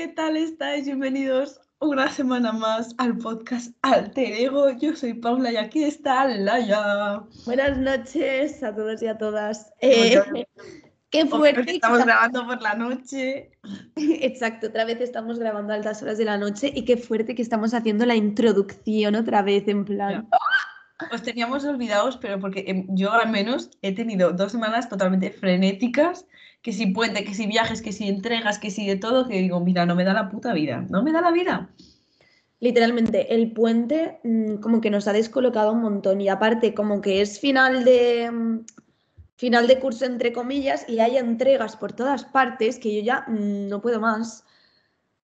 ¿qué tal estáis? Bienvenidos una semana más al podcast Alter Ego. Yo soy Paula y aquí está Laia. Buenas noches a todos y a todas. Eh, qué fuerte. Estamos grabando por la noche. Exacto, otra vez estamos grabando a altas horas de la noche y qué fuerte que estamos haciendo la introducción otra vez en plan. Os teníamos olvidados, pero porque em, yo al menos he tenido dos semanas totalmente frenéticas, que si puente, que si viajes, que si entregas, que si de todo, que digo, mira, no me da la puta vida, no me da la vida. Literalmente, el puente mm, como que nos ha descolocado un montón y aparte como que es final de mm, final de curso entre comillas y hay entregas por todas partes que yo ya mm, no puedo más.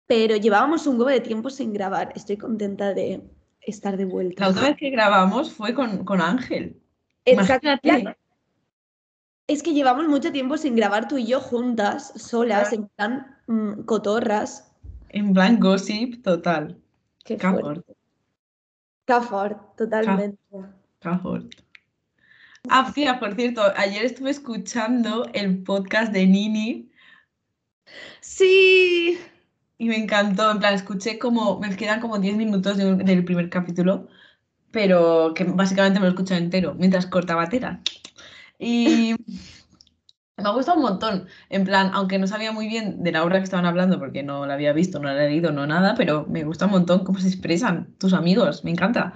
Pero llevábamos un huevo de tiempo sin grabar. Estoy contenta de estar de vuelta. La otra vez que grabamos fue con, con Ángel. Exacto. Es que llevamos mucho tiempo sin grabar tú y yo juntas, solas, en plan mm, cotorras. En plan gossip total. Qué Cafort. Cafort, totalmente. Cafort. Ah, tía, por cierto, ayer estuve escuchando el podcast de Nini Sí. y me encantó. En plan, escuché como, me quedan como 10 minutos de del primer capítulo, pero que básicamente me lo escuché entero mientras cortaba tela. Y me ha gustado un montón. En plan, aunque no sabía muy bien de la obra que estaban hablando, porque no la había visto, no la he leído, no nada, pero me gusta un montón cómo se expresan tus amigos. Me encanta.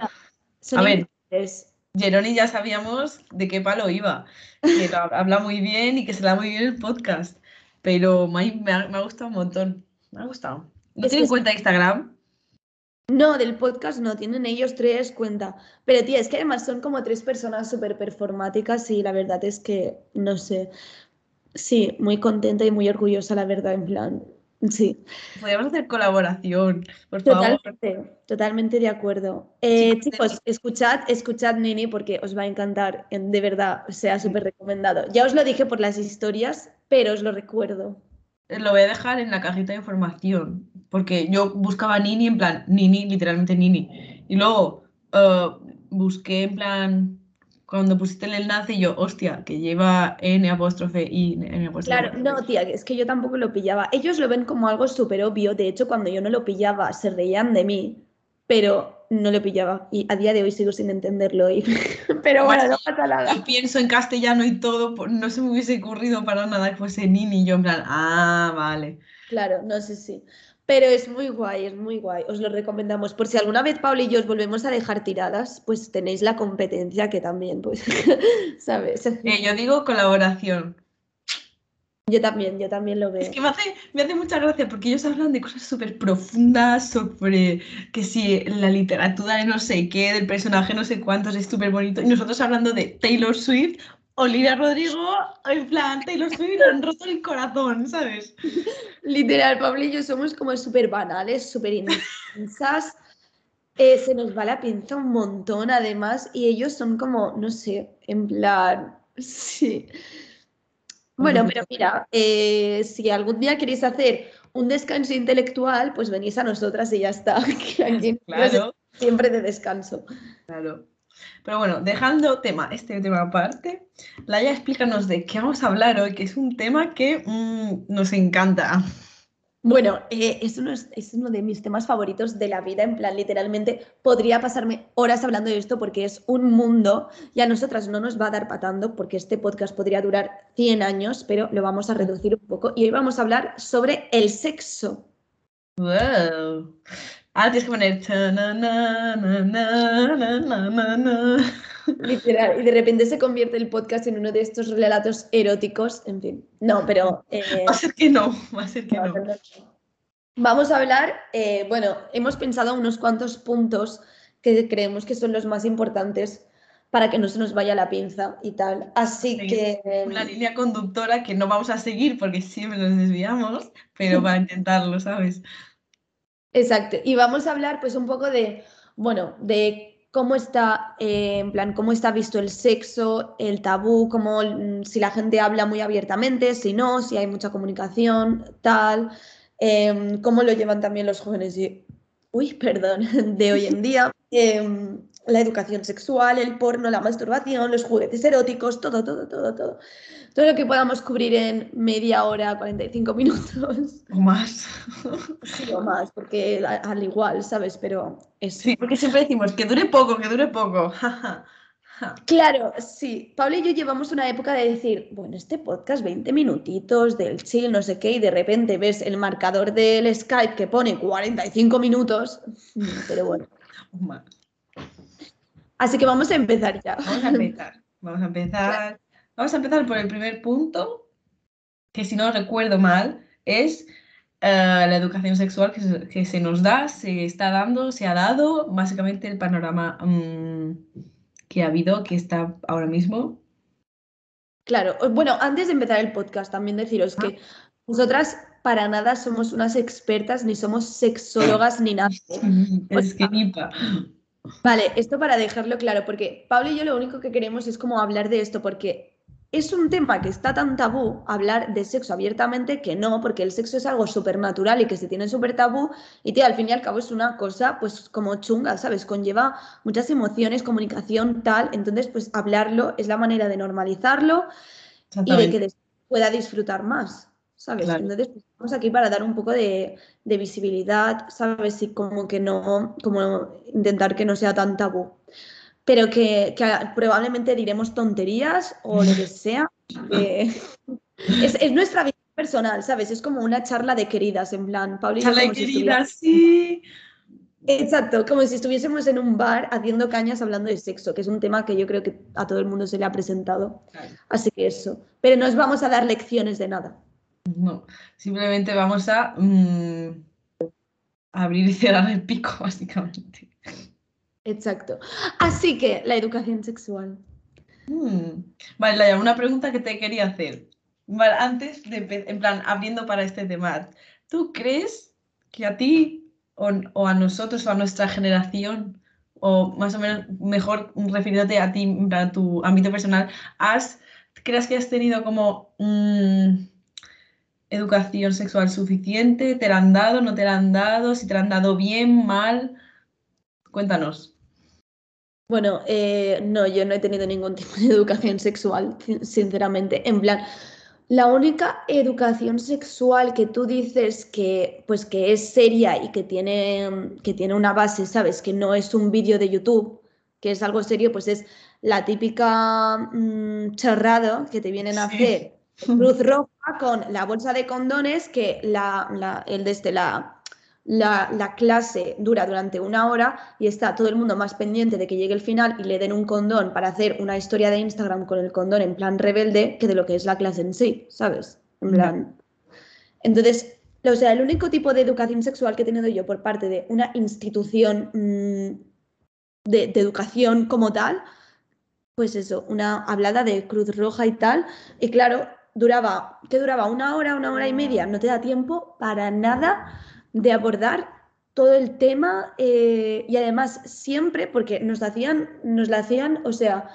Son A ver. Geroni ya sabíamos de qué palo iba, que habla muy bien y que se le da muy bien el podcast, pero me ha, me ha- gustado un montón, me ha gustado. ¿No Es cuenta de Instagram? No, del podcast no, tienen ellos tres cuenta. Pero tía, es que además son como tres personas súper performáticas y la verdad es que, no sé, sí, muy contenta y muy orgullosa, la verdad, en plan, sí, Podríamos hacer colaboración, por favor. totalmente, totalmente de acuerdo. Eh, Chicos, escuchad, escuchad Nini porque os va a encantar, en- de verdad, sea súper recomendado. Ya os lo dije por las historias, pero os lo recuerdo. Lo voy a dejar en la cajita de información, porque yo buscaba Nini en plan, Nini, literalmente Nini, y luego eh, busqué en plan, cuando pusiste el enlace, yo, hostia, que lleva N apóstrofe y N apóstrofe. Claro, no, tía, es que yo tampoco lo pillaba. Ellos lo ven como algo súper obvio. De hecho, cuando yo no lo pillaba, se reían de mí, pero no lo pillaba. Y a día de hoy sigo sin entenderlo. y- Pero bueno, no pasa nada. Y pienso en castellano y todo, pues, no se me hubiese ocurrido para nada que fuese Nini. Yo en plan, ah, vale. Claro, no sé si. Pero es muy guay, es muy guay. Os lo recomendamos. Por si alguna vez Paula y yo os volvemos a dejar tiradas, pues tenéis la competencia que también, pues, ¿sabes? Eh, yo digo colaboración. Yo también, yo también lo Es veo. que me hace, me hace mucha gracia porque ellos hablan de cosas súper profundas, sobre que si la literatura de no sé qué, del personaje no sé cuántos, es súper bonito. Y nosotros hablando de Taylor Swift, Olivia Rodrigo, en plan, Taylor Swift, han roto el corazón, ¿sabes? Literal, Pablo y yo somos como súper banales, súper intensas. Eh, se nos va la pinza un montón, además, y ellos son como, no sé, en plan, sí. Bueno, pero mira, eh, si algún día queréis hacer un descanso intelectual, pues venís a nosotras y ya está. que aquí Claro. siempre de descanso. Claro. Pero bueno, dejando tema, este tema aparte, Laia, explícanos de qué vamos a hablar hoy, que es un tema que mm, nos encanta. Bueno, eh, es, uno, es uno de mis temas favoritos de la vida, en plan, literalmente podría pasarme horas hablando de esto porque es un mundo y a nosotras no nos va a dar patando porque este podcast podría durar 100 años, pero lo vamos a reducir un poco y hoy vamos a hablar sobre el sexo. Wow. Ahora tienes que poner. Literal, y de repente se convierte el podcast en uno de estos relatos eróticos, en fin. No, pero. Eh, va a ser que no, va a ser que no. Vamos a hablar, eh, bueno, hemos pensado unos cuantos puntos que creemos que son los más importantes para que no se nos vaya la pinza y tal. Así que... Una línea conductora que no vamos a seguir porque siempre nos desviamos, pero para intentarlo, ¿sabes? Exacto. Y vamos a hablar pues un poco de, bueno, de cómo está, eh, en plan, cómo está visto el sexo, el tabú, cómo, mm, si la gente habla muy abiertamente, si no, si hay mucha comunicación, tal, em, cómo lo llevan también los jóvenes de, uy, perdón, de hoy en día. Em, la educación sexual, el porno, la masturbación, los juguetes eróticos, todo, todo, todo, todo. Todo lo que podamos cubrir en media hora, 45 minutos. O más. Sí, o más, porque al igual, ¿sabes? Pero es... Sí, porque siempre decimos que dure poco, que dure poco. Claro, sí. Pablo y yo llevamos una época de decir, bueno, este podcast 20 minutitos del chill, no sé qué, y de repente ves el marcador del Skype que pone 45 minutos, pero bueno. Así que vamos a empezar ya. Vamos a empezar. Vamos a empezar. Vamos a empezar por el primer punto, que si no recuerdo mal, es eh, la educación sexual que se, nos da, se está dando, se ha dado, básicamente el panorama mm, que ha habido, que está ahora mismo. Claro, bueno, antes de empezar el podcast, también deciros que ah. nosotras para nada somos unas expertas, ni somos sexólogas, ni nada. Es que ni Vale, esto para dejarlo claro, porque Pablo y yo lo único que queremos es como hablar de esto, porque es un tema que está tan tabú hablar de sexo abiertamente que no, porque el sexo es algo súper natural y que se tiene súper tabú y tío, al fin y al cabo es una cosa pues como chunga, ¿sabes? Conlleva muchas emociones, comunicación, tal, entonces pues hablarlo es la manera de normalizarlo y de que pueda disfrutar más, ¿sabes? Entonces pues, estamos aquí para dar un poco de, de visibilidad, ¿sabes? Y como que no, como intentar que no sea tan tabú pero que, probablemente diremos tonterías o lo que sea. es, nuestra vida personal, ¿sabes? Es como una charla de queridas, en plan, Pablo Charla de queridas, sí. Exacto, como si estuviésemos en un bar haciendo cañas hablando de sexo, que es un tema que yo creo que a todo el mundo se le ha presentado. Así que eso. Pero no os vamos a dar lecciones de nada. No, simplemente vamos a mm, abrir y cerrar el pico, básicamente. Exacto. Así que la educación sexual. Hmm. Vale, Laia, una pregunta que te quería hacer. Vale, antes de, en plan, abriendo para este tema, ¿tú crees que a ti o, a nosotros o a nuestra generación, o más o menos mejor refiriéndote a ti, plan, tu ámbito personal, has, crees que has tenido como mm, educación sexual suficiente? ¿Te la han dado? ¿No te la han dado? ¿Si te la han dado bien, mal? Cuéntanos. Bueno, eh, no, yo no he tenido ningún tipo de educación sexual, sinceramente. En plan, la única educación sexual que tú dices que, pues, que es seria y que tiene, que tiene una base, ¿sabes? Que no es un vídeo de YouTube, que es algo serio, pues es la típica mm, charrada que te vienen a hacer Cruz Roja con la bolsa de condones que la, la el desde la la, clase dura durante una hora y está todo el mundo más pendiente de que llegue el final y le den un condón para hacer una historia de Instagram con el condón en plan rebelde que de lo que es la clase en sí, ¿sabes? En plan. Entonces, o sea, el único tipo de educación sexual que he tenido yo por parte de una institución mm, de, de, educación como tal, pues eso, una hablada de Cruz Roja y tal. Y claro, duraba, ¿qué duraba? ¿Una hora, una hora y media? No te da tiempo para nada de abordar todo el tema eh, y además siempre, porque nos hacían, nos la hacían, o sea,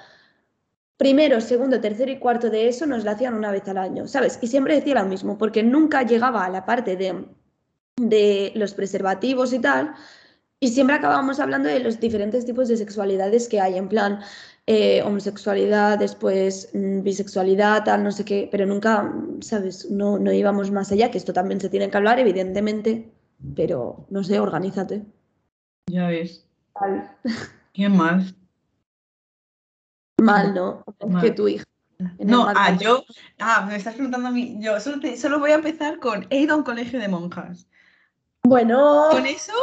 primero, segundo, tercero y cuarto de eso nos la hacían una vez al año, ¿sabes? Y siempre decía lo mismo, porque nunca llegaba a la parte de, de los preservativos y tal, y siempre acabábamos hablando de los diferentes tipos de sexualidades que hay, en plan eh, homosexualidad, después mm, bisexualidad, tal, no sé qué, pero nunca, ¿sabes? No, no íbamos más allá, que esto también se tiene que hablar, evidentemente, pero no sé, organízate. Ya ves. Mal. Qué mal. Mal, ¿no? Que tu hija. No, ah, yo, ah, me estás preguntando a mí, yo solo, solo voy a empezar con he ido a un colegio de monjas. Bueno. Con eso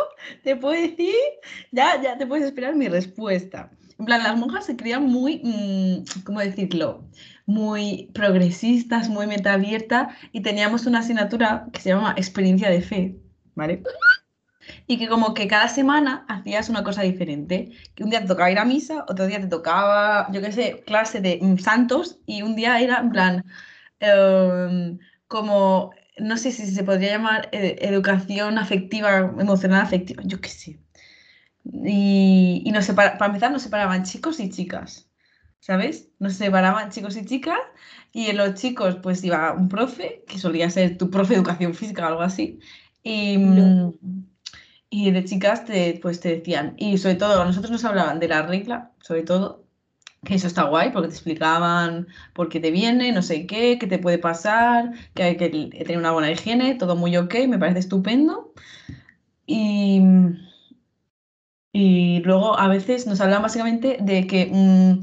te puedo decir, ya, ya te puedes esperar mi respuesta. En plan, las monjas se crían muy, mm, ¿cómo decirlo? Muy progresistas, muy meta abierta y teníamos una asignatura que se llama experiencia de fe. ¿Vale? Y que como que cada semana hacías una cosa diferente. Que un día te tocaba ir a misa, otro día te tocaba, yo qué sé, clase de mm, santos y un día era en plan em, como, no sé si se podría llamar eh, educación afectiva, emocional afectiva, yo qué sé. Y, y nos para empezar nos separaban chicos y chicas, ¿sabes? Nos separaban chicos y chicas y en los chicos pues iba un profe, que solía ser tu profe de educación física o algo así, y, y de chicas te, pues te decían, y sobre todo a nosotros nos hablaban de la regla, sobre todo, que eso está guay porque te explicaban por qué te viene, no sé qué, qué te puede pasar, que hay que tener una buena higiene, todo muy ok, me parece estupendo. Y, y luego a veces nos hablan básicamente de que mm,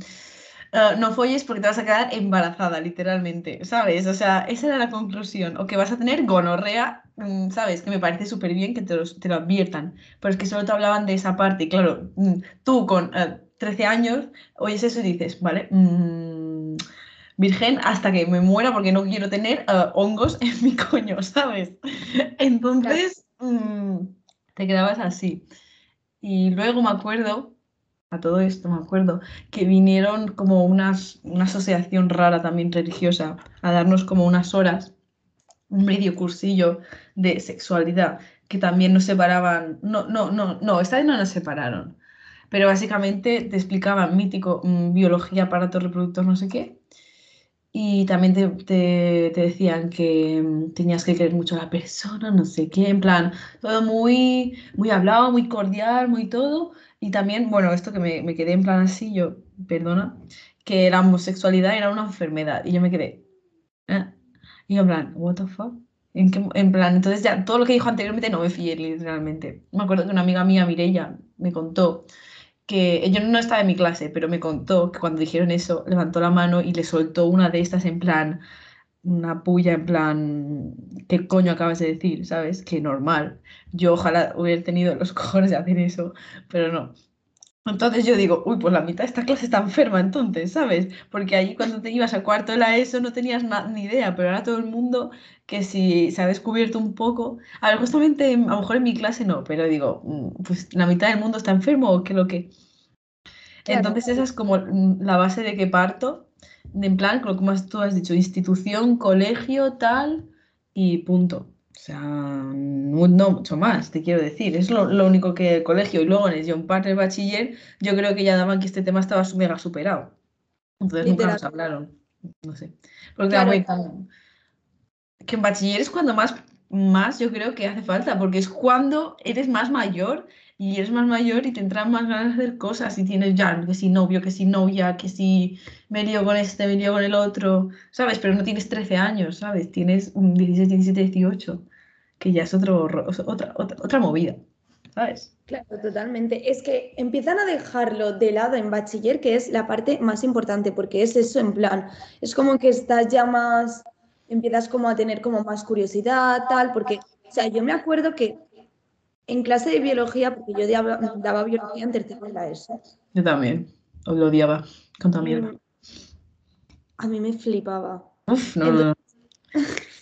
eh, no folles porque te vas a quedar embarazada, literalmente, ¿sabes? O sea, esa era la conclusión. O que vas a tener gonorrea, mm, ¿sabes? Que me parece súper bien que te, te, lo adviertan. Pero es que solo te hablaban de esa parte. Y claro, mm, tú con 13 eh, años oyes eso y dices, vale, virgen hasta que me muera porque no quiero tener eh, hongos en mi coño, ¿sabes? Entonces, te quedabas así. Y luego me acuerdo, a todo esto me acuerdo, que vinieron como unas, una asociación rara también religiosa a darnos como unas horas, un medio cursillo de sexualidad, que también nos separaban, no, no, no, no, esta vez no nos separaron, pero básicamente te explicaban mítico, mm, biología, aparato reproductor, no sé qué, y también te, decían que mm, tenías que querer mucho a la persona, no sé qué, en plan, todo muy, muy hablado, muy cordial, muy todo. Y también, bueno, esto que me, quedé en plan así, yo, perdona, que la homosexualidad era una enfermedad. Y yo me quedé, ¿eh? Y yo en plan, ¿what the fuck? ¿En, en plan, entonces ya todo lo que dijo anteriormente no me fié literalmente. Me acuerdo que una amiga mía, Mirella, me contó que yo no estaba en mi clase, pero me contó que cuando dijeron eso, levantó la mano y le soltó una de estas en plan, una puya en plan, ¿qué coño acabas de decir? ¿Sabes? Que normal. Yo ojalá hubiera tenido los cojones de hacer eso, pero no. Entonces yo digo, uy, pues la mitad de esta clase está enferma entonces, ¿sabes? Porque ahí cuando te ibas a cuarto de la ESO no tenías ni idea, pero ahora todo el mundo que si se ha descubierto un poco, a ver, justamente a lo mejor en mi clase no, pero digo, mm, pues la mitad del mundo está enfermo o qué lo que... Entonces esa es como mm, la base de que parto, en plan, como tú has dicho, institución, colegio, tal, y punto. O sea, no, mucho más, te quiero decir. Es lo, único que el colegio y luego en el John Parker Bachiller, yo creo que ya daban que este tema estaba mega superado. Entonces nunca nos hablaron. No sé. Porque que en bachiller es cuando más, más yo creo que hace falta, porque es cuando eres más mayor y eres más mayor y tendrás más ganas de hacer cosas y tienes ya, que si novio, que si novia, que si me lío con este, me lío con el otro, ¿sabes? Pero no tienes 13 años, ¿sabes? Tienes 16, 17, 18, que ya es otro, otra, otra, otra movida, ¿sabes? Claro, totalmente. Es que empiezan a dejarlo de lado en bachiller, que es la parte más importante, porque es eso en plan, es como que estás ya más, empiezas como a tener como más curiosidad, tal, porque, o sea, yo me acuerdo que en clase de biología, porque yo daba, biología en tercero de la ESO. Yo también, lo odiaba, con mierda. Mm, a mí me flipaba. Uf, no, no.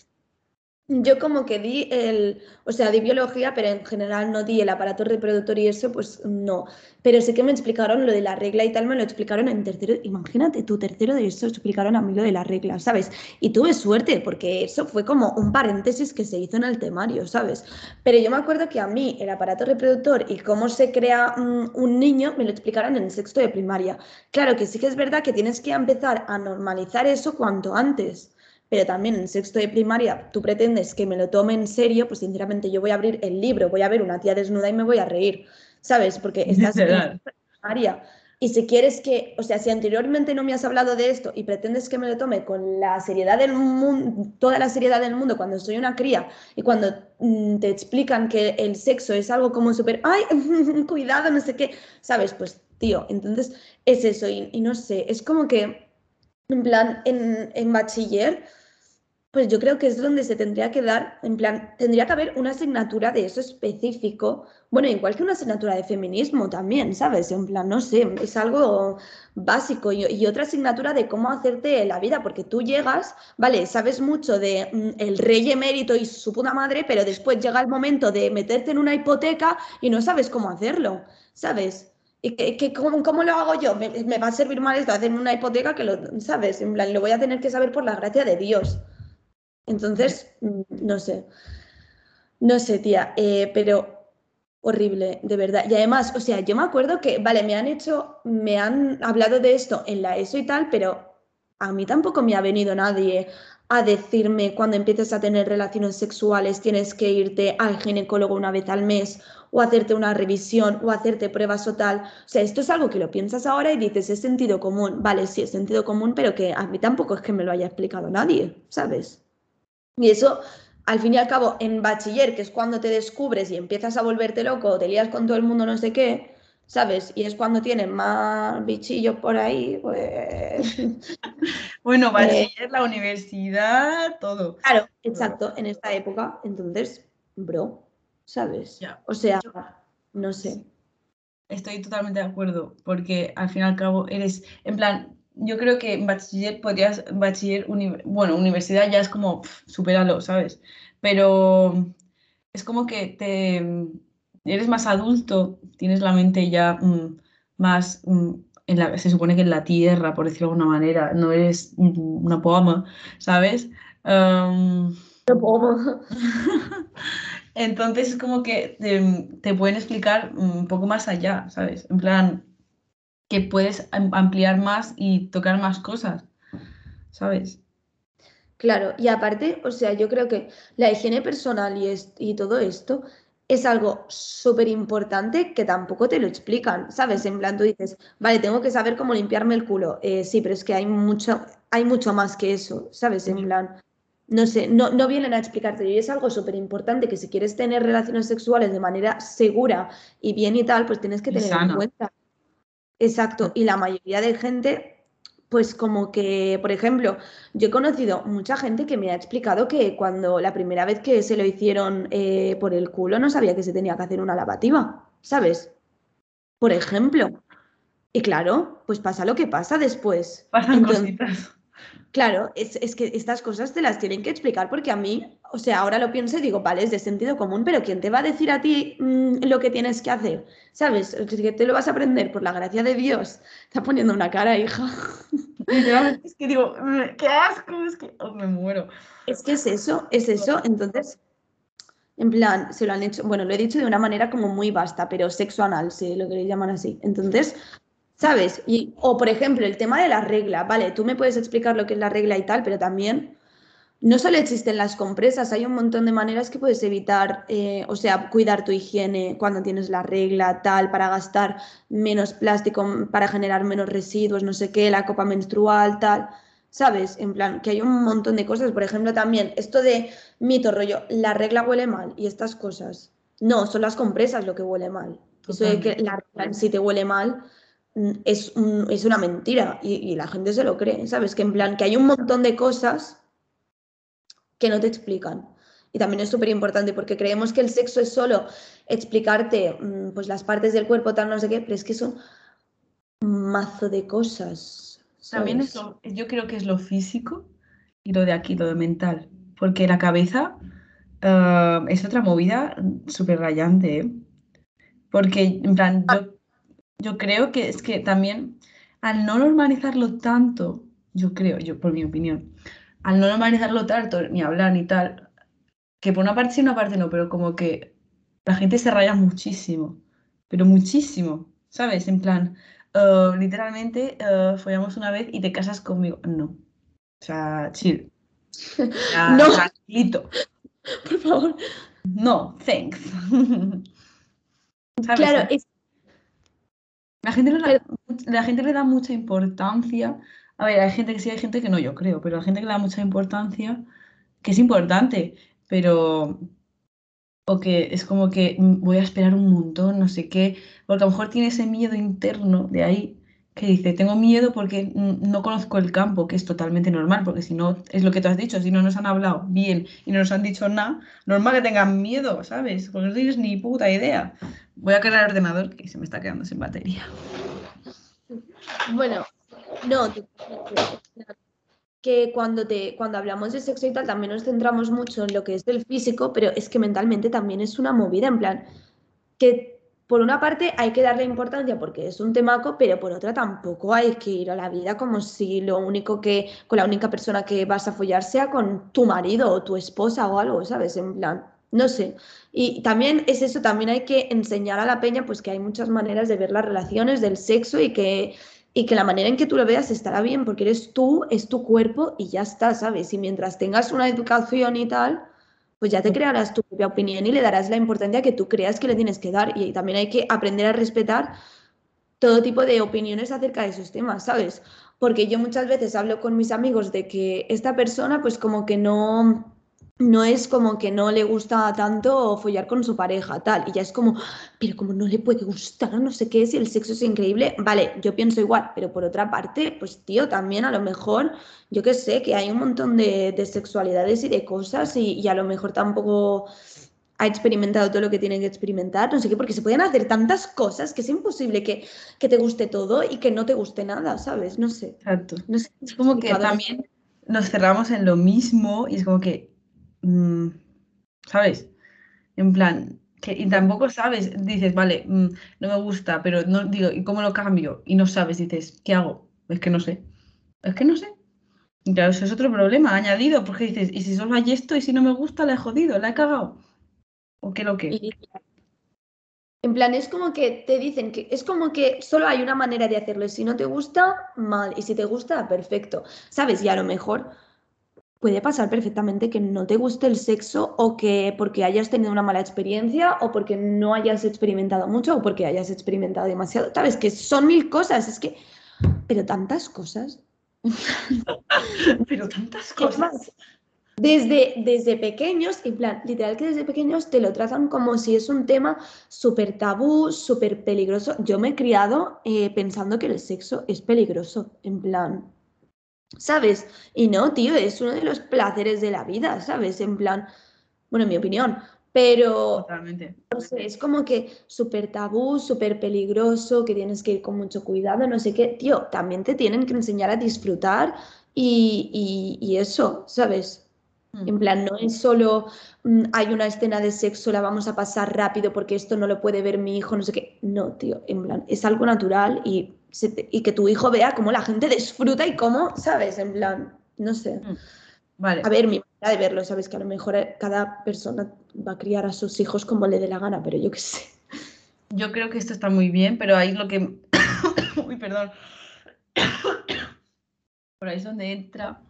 Yo como que di el, o sea, di biología, pero en general no di el aparato reproductor y eso, pues no. Pero sí que me explicaron lo de la regla y tal, me lo explicaron en tercero. Imagínate, tu tercero de eso explicaron a mí lo de la regla, ¿sabes? Y tuve suerte, porque eso fue como un paréntesis que se hizo en el temario, ¿sabes? Pero yo me acuerdo que a mí el aparato reproductor y cómo se crea un, un niño me lo explicaron en sexto de primaria. Claro que sí que es verdad que tienes que empezar a normalizar eso cuanto antes pero también en sexto de primaria tú pretendes que me lo tome en serio, pues sinceramente yo voy a abrir el libro, voy a ver una tía desnuda y me voy a reír, ¿sabes? Porque estás en primaria. Y si quieres que, o sea, si anteriormente no me has hablado de esto y pretendes que me lo tome con la seriedad del mundo, toda la seriedad del mundo cuando soy una cría y cuando mm, te explican que el sexo es algo como súper, ay, cuidado, no sé qué, ¿sabes? Pues, tío, entonces es eso y, y no sé, es como que, en plan, en, en bachiller pues yo creo que es donde se tendría que dar, en plan, tendría que haber una asignatura de eso específico, bueno, igual que una asignatura de feminismo también, ¿sabes? En plan, no sé, es algo básico y, otra asignatura de cómo hacerte la vida, porque tú llegas, vale, sabes mucho de mm, el rey emérito y su puta madre, pero después llega el momento de meterte en una hipoteca y no sabes cómo hacerlo, ¿sabes? ¿Y que, cómo, lo hago yo? Me, va a servir mal esto, hacer una hipoteca que lo, ¿sabes? En plan, lo voy a tener que saber por la gracia de Dios. Entonces, mm, no sé. No sé, tía, eh, pero horrible, de verdad. Y además, o sea, yo me acuerdo que, vale, me han hecho, me han hablado de esto en la ESO y tal, pero a mí tampoco me ha venido nadie a decirme cuando empieces a tener relaciones sexuales tienes que irte al ginecólogo una vez al mes o hacerte una revisión o hacerte pruebas o tal. O sea, esto es algo que lo piensas ahora y dices, es sentido común. Vale, sí, es sentido común, pero que a mí tampoco es que me lo haya explicado nadie, ¿sabes? Y eso, al fin y al cabo, en bachiller, que es cuando te descubres y empiezas a volverte loco, te lías con todo el mundo, no sé qué, ¿sabes? Y es cuando tienen más bichillos por ahí, pues... bueno, eh, bachiller, la universidad, todo. Claro, exacto, en esta época. Entonces, bro, ¿sabes? O sea, no sé. Estoy totalmente de acuerdo, porque al fin y al cabo eres, en plan, yo creo que en bachiller podrías, bachiller, bueno, universidad ya es como, superalo, ¿sabes? Pero es como que te eres más adulto, tienes la mente ya mm, más, mm, en la, se supone que en la tierra, por decirlo de alguna manera, no eres una poema, ¿sabes? Um, Entonces es como que te, pueden explicar un poco más allá, ¿sabes? En plan, que puedes ampliar más y tocar más cosas, ¿sabes? Claro, y aparte, o sea, yo creo que la higiene personal y, y todo esto es algo súper importante que tampoco te lo explican, ¿sabes? En plan, tú dices, vale, tengo que saber cómo limpiarme el culo. Eh, sí, pero es que hay mucho, hay mucho más que eso, ¿sabes? En plan, no sé, no, no vienen a explicarte. Y es algo súper importante que si quieres tener relaciones sexuales de manera segura y bien y tal, pues tienes que tener en cuenta. Exacto. Y la mayoría de gente pues como que, por ejemplo, yo he conocido mucha gente que me ha explicado que cuando la primera vez que se lo hicieron eh, por el culo no sabía que se tenía que hacer una lavativa, ¿sabes? Por ejemplo. Y claro, pues pasa lo que pasa después. Pasan cositas. Claro, es, que estas cosas te las tienen que explicar porque a mí, o sea, ahora lo pienso y digo, vale, es de sentido común, pero ¿quién te va a decir a ti mm, lo que tienes que hacer? ¿Sabes? Que te lo vas a aprender por la gracia de Dios. Está poniendo una cara, hija. es que digo, mm, qué asco, es que oh, me muero. Es que es eso, es eso. Entonces, en plan, se lo han hecho, bueno, lo he dicho de una manera como muy vasta, pero sexo anal, sí, lo que le llaman así. Entonces, ¿Sabes? Y, o por ejemplo, el tema de la regla, vale, tú me puedes explicar lo que es la regla y tal, pero también no solo existen las compresas, hay un montón de maneras que puedes evitar, eh, o sea, cuidar tu higiene cuando tienes la regla, tal, para gastar menos plástico, para generar menos residuos, no sé qué, la copa menstrual, tal. ¿Sabes? En plan, que hay un montón de cosas. Por ejemplo, también esto de mito rollo, la regla huele mal y estas cosas. No, son las compresas lo que huele mal. Eso de que la regla en sí te huele mal, Mm, es, es una mentira y, la gente se lo cree, ¿sabes? Que en plan, que hay un montón de cosas que no te explican. Y también es súper importante porque creemos que el sexo es solo explicarte mm, pues las partes del cuerpo, tal, no sé qué, pero es que son un mazo de cosas. También es yo creo que es lo físico y lo de aquí, lo de mental. Porque la cabeza eh, es otra movida súper rayante, ¿eh? Porque, en plan, yo yo creo que es que también al no normalizarlo tanto, yo creo, yo por mi opinión, al no normalizarlo tanto, ni hablar ni tal, que por una parte sí, una parte no, pero como que la gente se raya muchísimo, pero muchísimo, ¿sabes? En plan, uh, literalmente uh, follamos una vez y te casas conmigo. No. O sea, chill. no. Tranquilito. Por favor. No, thanks. Claro, es la gente, le da, la gente le da mucha importancia. A ver, hay gente que sí, hay gente que no, yo creo, pero la gente que le da mucha importancia, que es importante, pero. O que es como que voy a esperar un montón, no sé qué, porque a lo mejor tiene ese miedo interno de ahí que dice, tengo miedo porque no conozco el campo, que es totalmente normal, porque si no, es lo que tú has dicho, si no nos han hablado bien y no nos han dicho nada, normal que tengan miedo, ¿sabes? Porque no tienes ni puta idea. Voy a cargar el ordenador que se me está quedando sin batería. Bueno, no, que cuando, te, cuando hablamos de sexo y tal, también nos centramos mucho en lo que es del físico, pero es que mentalmente también es una movida, en plan, que por una parte hay que darle importancia porque es un temaco, pero por otra tampoco hay que ir a la vida como si lo único que, con la única persona que vas a follar sea con tu marido o tu esposa o algo, ¿sabes? En plan, no sé. Y también es eso, también hay que enseñar a la peña pues que hay muchas maneras de ver las relaciones del sexo y que, y que la manera en que tú lo veas estará bien, porque eres tú, es tu cuerpo y ya está, ¿sabes? Y mientras tengas una educación y tal, pues ya te crearás tu propia opinión y le darás la importancia que tú creas que le tienes que dar. Y también hay que aprender a respetar todo tipo de opiniones acerca de esos temas, ¿sabes? Porque yo muchas veces hablo con mis amigos de que esta persona pues como que no no es como que no le gusta tanto follar con su pareja, tal, y ya es como, pero como no le puede gustar, no sé qué, si el sexo es increíble, vale, yo pienso igual, pero por otra parte, pues tío, también a lo mejor, yo que sé, que hay un montón de, sexualidades y de cosas y, a lo mejor tampoco ha experimentado todo lo que tiene que experimentar, no sé qué, porque se pueden hacer tantas cosas que es imposible que, que te guste todo y que no te guste nada, ¿sabes? No sé. Exacto. No sé, es como que también nos cerramos en lo mismo y es como que Mm, ¿sabes? En plan, que, y tampoco sabes, dices, vale, mm, no me gusta, pero no digo, ¿y cómo lo cambio? Y no sabes, dices, ¿qué hago? Es que no sé. Es que no sé. Y claro, eso es otro problema añadido, porque dices, ¿y si solo hay esto y si no me gusta, la he jodido, la he cagado? ¿O qué lo que? En plan, es como que te dicen que es como que solo hay una manera de hacerlo. Y si no te gusta, mal. Y si te gusta, perfecto. ¿Sabes? Y a lo mejor puede pasar perfectamente que no te guste el sexo o que porque hayas tenido una mala experiencia o porque no hayas experimentado mucho o porque hayas experimentado demasiado. Sabes que son mil cosas, es que, pero tantas cosas. pero tantas cosas. Desde, desde pequeños, en plan, literal que desde pequeños te lo tratan como si es un tema súper tabú, súper peligroso. Yo me he criado eh, pensando que el sexo es peligroso, en plan, ¿sabes? Y no, tío, es uno de los placeres de la vida, ¿sabes? En plan, bueno, en mi opinión, pero Totalmente. No sé, es como que súper tabú, súper peligroso, que tienes que ir con mucho cuidado, no sé qué, tío, también te tienen que enseñar a disfrutar y, y, eso, ¿sabes? Mm. En plan, no es solo mm, hay una escena de sexo, la vamos a pasar rápido porque esto no lo puede ver mi hijo, no sé qué. No, tío, en plan, es algo natural y y que tu hijo vea cómo la gente disfruta y cómo, ¿sabes? En plan, no sé. Mm, vale. A ver, mi manera de verlo, ¿sabes? Que a lo mejor eh, cada persona va a criar a sus hijos como le dé la gana, pero yo qué sé. Yo creo que esto está muy bien, pero ahí lo que... Uy, perdón. Por ahí es donde entra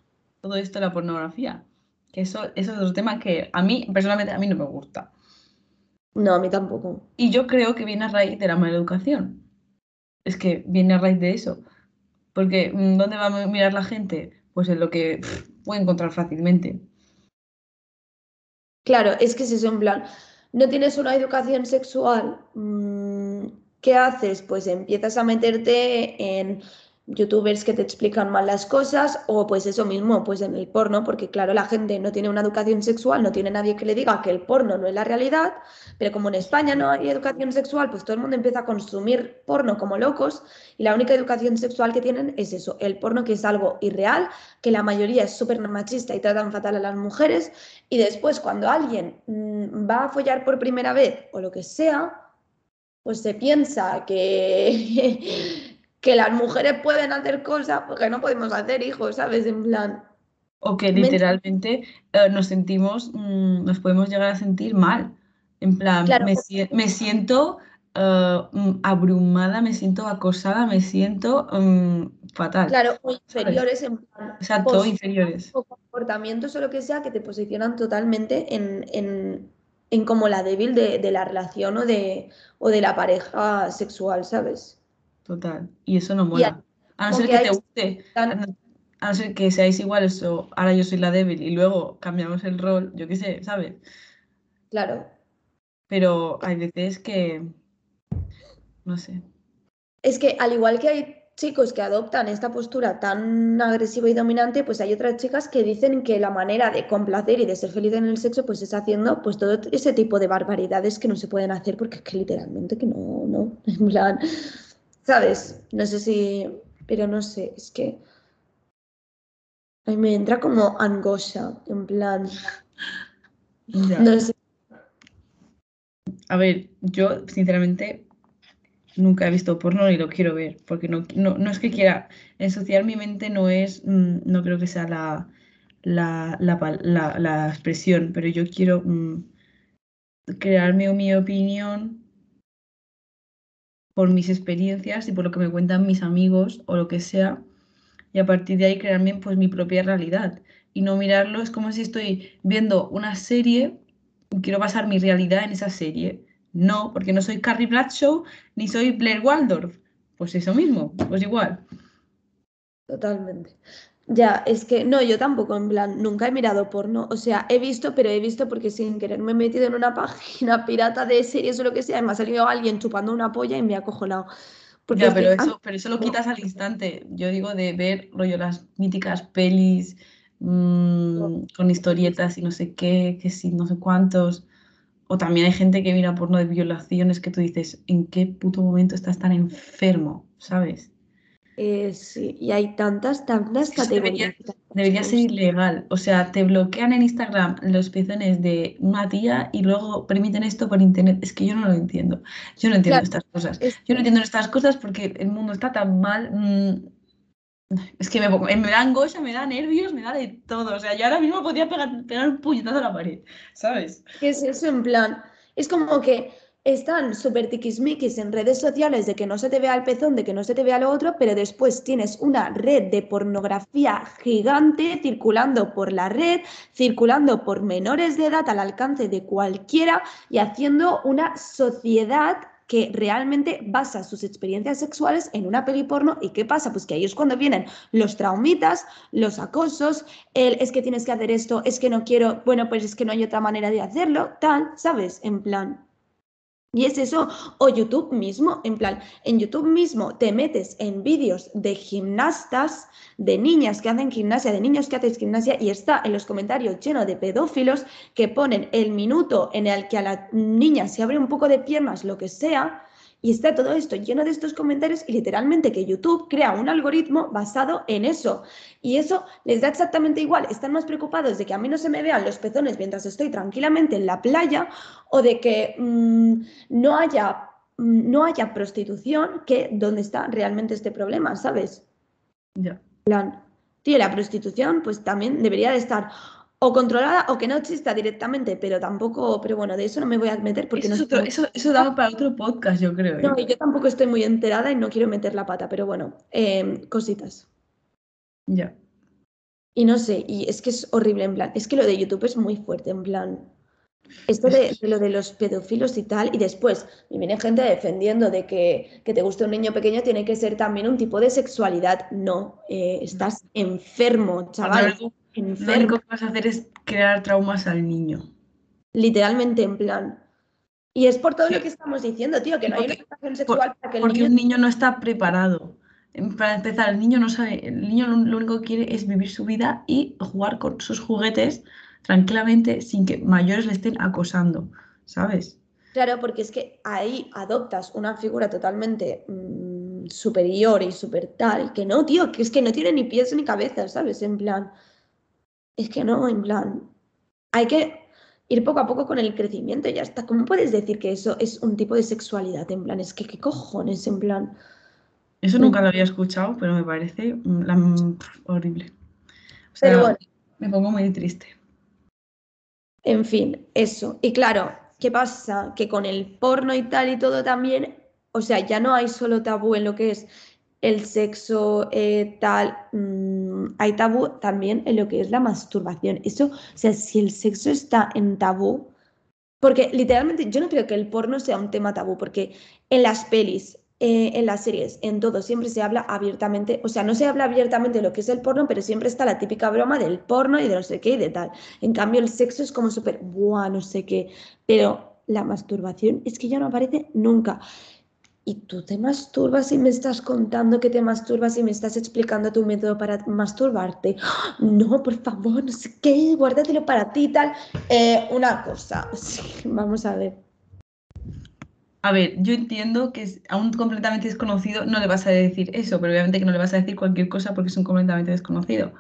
todo esto de la pornografía. Que eso, eso es otro tema que a mí, personalmente, a mí no me gusta. No, a mí tampoco. Y yo creo que viene a raíz de la mala educación es que viene a raíz de eso. Porque mm, ¿dónde va a mirar la gente? Pues en lo que puede encontrar fácilmente. Claro, es que si es en plan, no tienes una educación sexual, mm, ¿qué haces? Pues empiezas a meterte en youtubers que te explican mal las cosas o pues eso mismo, pues en el porno, porque claro, la gente no tiene una educación sexual, no tiene nadie que le diga que el porno no es la realidad, pero como en España no hay educación sexual, pues todo el mundo empieza a consumir porno como locos y la única educación sexual que tienen es eso, el porno que es algo irreal, que la mayoría es súper machista y tratan fatal a las mujeres y después cuando alguien mm, va a follar por primera vez o lo que sea, pues se piensa que que las mujeres pueden hacer cosas porque no podemos hacer hijos, ¿sabes? En plan. O que literalmente eh, nos sentimos, mm, nos podemos llegar a sentir mal. En plan, me, siento eh, mm, abrumada, me siento acosada, me siento mm, fatal. Claro, o inferiores en plan. Exacto, inferiores. O comportamientos o lo que sea que te posicionan totalmente en, en, como la débil de, de, la relación o de, o de la pareja sexual, ¿sabes? Total. Y eso no mola. A no ser que te guste. A no ser que seáis iguales o ahora yo soy la débil y luego cambiamos el rol, yo qué sé, ¿sabes? Claro. Pero hay veces que. No sé. Es que al igual que hay chicos que adoptan esta postura tan agresiva y dominante, pues hay otras chicas que dicen que la manera de complacer y de ser feliz en el sexo, pues es haciendo pues todo ese tipo de barbaridades que no se pueden hacer porque es que literalmente que no, no, en plan, ¿Sabes? No sé si, pero no sé, es que a mí me entra como angoscia, en plan, no sé. A ver, yo sinceramente nunca he visto porno ni lo quiero ver, porque no, no, es que quiera ensuciar mi mente, no es, mm, no creo que sea la, la, la, la expresión, pero yo quiero mm, crearme mi opinión por mis experiencias y por lo que me cuentan mis amigos o lo que sea, y a partir de ahí crearme pues mi propia realidad. Y no mirarlo es como si estoy viendo una serie y quiero basar mi realidad en esa serie. No, porque no soy Carrie Bradshaw ni soy Blair Waldorf. Pues eso mismo, pues igual. Totalmente. Ya, es que no, yo tampoco, en plan, nunca he mirado porno. O sea, he visto, pero he visto porque sin querer me he metido en una página pirata de series o lo que sea, y me ha salido alguien chupando una polla y me ha acojonado. Porque Ya, es que pero an- eso, pero eso lo quitas al instante. Yo digo de ver, rollo, las míticas pelis mm, con historietas y no sé qué, que sí, no sé cuántos. O también hay gente que mira porno de violaciones que tú dices, ¿en qué puto momento estás tan enfermo? ¿Sabes? Eh, sí, y hay tantas, tantas eso debería, categorías. tantas debería ser ilegal. O sea, te bloquean en Instagram los pezones de una tía y luego permiten esto por internet. Es que yo no lo entiendo. Yo no entiendo Claro, estas cosas. es Yo no entiendo estas cosas porque el mundo está tan mal. mm, Es que me, da angustia, me da nervios, me da de todo. O sea, yo ahora mismo podría pegar, pegar un puñetazo a la pared, ¿sabes? ¿Qué es eso? En plan, es como que están súper tiquismiquis en redes sociales de que no se te vea el pezón, de que no se te vea lo otro, pero después tienes una red de pornografía gigante circulando por la red, circulando por menores de edad al alcance de cualquiera y haciendo una sociedad que realmente basa sus experiencias sexuales en una peli porno. ¿Y qué pasa? Pues que ahí es cuando vienen los traumitas, los acosos, el es que tienes que hacer esto, es que no quiero, bueno, pues es que no hay otra manera de hacerlo, tal, ¿sabes? En plan. Y es eso, o YouTube mismo, en plan, en YouTube mismo te metes en vídeos de gimnastas, de niñas que hacen gimnasia, de niños que hacen gimnasia, y está en los comentarios lleno de pedófilos que ponen el minuto en el que a la niña se abre un poco de piernas, lo que sea, y está todo esto lleno de estos comentarios y literalmente que YouTube crea un algoritmo basado en eso. Y eso les da exactamente igual. Están más preocupados de que a mí no se me vean los pezones mientras estoy tranquilamente en la playa o de que mmm, no haya mm, no haya prostitución que donde está realmente este problema, ¿sabes? Ya. plan, tío, la prostitución pues también debería de estar o controlada o que no exista directamente, pero tampoco, pero bueno, de eso no me voy a meter porque Eso, no es otro, eso, eso da para otro podcast, yo creo. ¿eh? no, yo tampoco estoy muy enterada y no quiero meter la pata, pero bueno, eh, cositas. Ya. Y no sé, y es que es horrible, en plan, es que lo de YouTube es muy fuerte, en plan, esto de, de lo de los pedófilos y tal, y después me viene gente defendiendo de que, que te guste un niño pequeño tiene que ser también un tipo de sexualidad. No, eh, estás enfermo, chaval, Lo único- Lo enfermo, único que vas a hacer es crear traumas al niño. literalmente en plan. Y es por todo Sí. lo que estamos diciendo, tío, que no hay una educación sexual para que el Porque niño... un niño no está preparado. Para empezar, el niño no sabe, el niño lo, lo único que quiere es vivir su vida y jugar con sus juguetes tranquilamente sin que mayores le estén acosando, ¿sabes? Claro, porque es que ahí adoptas una figura totalmente mm, superior y super tal, que no, tío, que es que no tiene ni pies ni cabeza, ¿sabes? En plan, es que no, en plan, hay que ir poco a poco con el crecimiento y ya está. ¿Cómo puedes decir que eso es un tipo de sexualidad? En plan, es que qué cojones, en plan. Eso nunca lo había escuchado, pero me parece mm, la- horrible. O sea, Pero bueno. me pongo muy triste. En fin, eso. Y claro, ¿qué pasa? Que con el porno y tal y todo también, o sea, ya no hay solo tabú en lo que es el sexo eh, tal, mm, hay tabú también en lo que es la masturbación. Eso, o sea, si el sexo está en tabú, porque literalmente yo no creo que el porno sea un tema tabú, porque en las pelis, eh, en las series, en todo, siempre se habla abiertamente, o sea, no se habla abiertamente de lo que es el porno, pero siempre está la típica broma del porno y de no sé qué y de tal. En cambio, el sexo es como súper, buah, no sé qué, pero la masturbación es que ya no aparece nunca. Y tú te masturbas y me estás contando que te masturbas y me estás explicando tu método para masturbarte. No, por favor, no sé qué, guárdatelo para ti y tal. Eh, una cosa, vamos a ver. A ver, yo entiendo que a un completamente desconocido no le vas a decir eso, pero obviamente que no le vas a decir cualquier cosa porque es un completamente desconocido.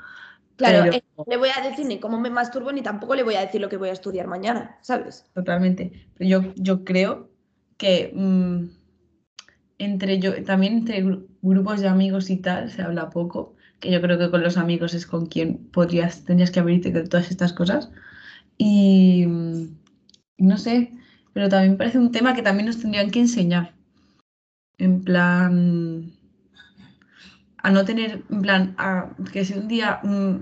Claro, Pero- eh, no le voy a decir ni cómo me masturbo, ni tampoco le voy a decir lo que voy a estudiar mañana, ¿sabes? Totalmente. Pero yo, yo creo que mm, entre yo, también entre gru- grupos de amigos y tal se habla poco, que yo creo que con los amigos es con quien podrías, tendrías que abrirte de todas estas cosas. Y mm, no sé, pero también parece un tema que también nos tendrían que enseñar. En plan, a no tener, en plan, a, que si un día mm,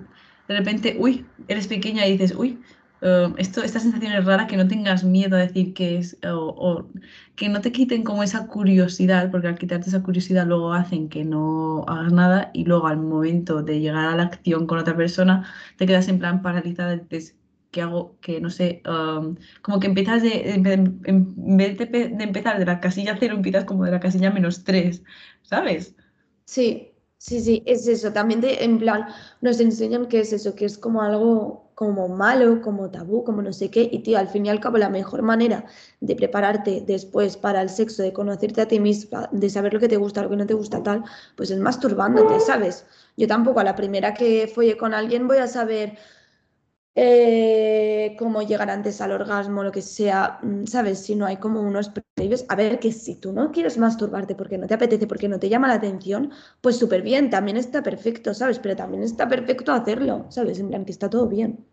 de repente, uy, eres pequeña y dices, uy, eh, esto, esta sensación es rara, que no tengas miedo a decir que es, o, que no te quiten como esa curiosidad, porque al quitarte esa curiosidad luego hacen que no hagas nada y luego al momento de llegar a la acción con otra persona te quedas en plan paralizada dices, ¿qué hago? Que no sé, um, como que empiezas de, en vez de, de de empezar de la casilla cero, empiezas como de la casilla menos tres, ¿sabes? Sí, sí, sí, es eso. También de, en plan, nos enseñan que es eso, que es como algo como malo, como tabú, como no sé qué. Y tío, al fin y al cabo, la mejor manera de prepararte después para el sexo, de conocerte a ti misma, de saber lo que te gusta, lo que no te gusta, tal, pues es masturbándote, ¿sabes? Yo tampoco a la primera que folle con alguien voy a saber eh, cómo llegar antes al orgasmo, lo que sea, mm, ¿sabes? Si no hay como unos previos. A ver, que si tú no quieres masturbarte porque no te apetece, porque no te llama la atención, pues súper bien, también está perfecto, ¿sabes? Pero también está perfecto hacerlo, ¿sabes? En plan, que está todo bien.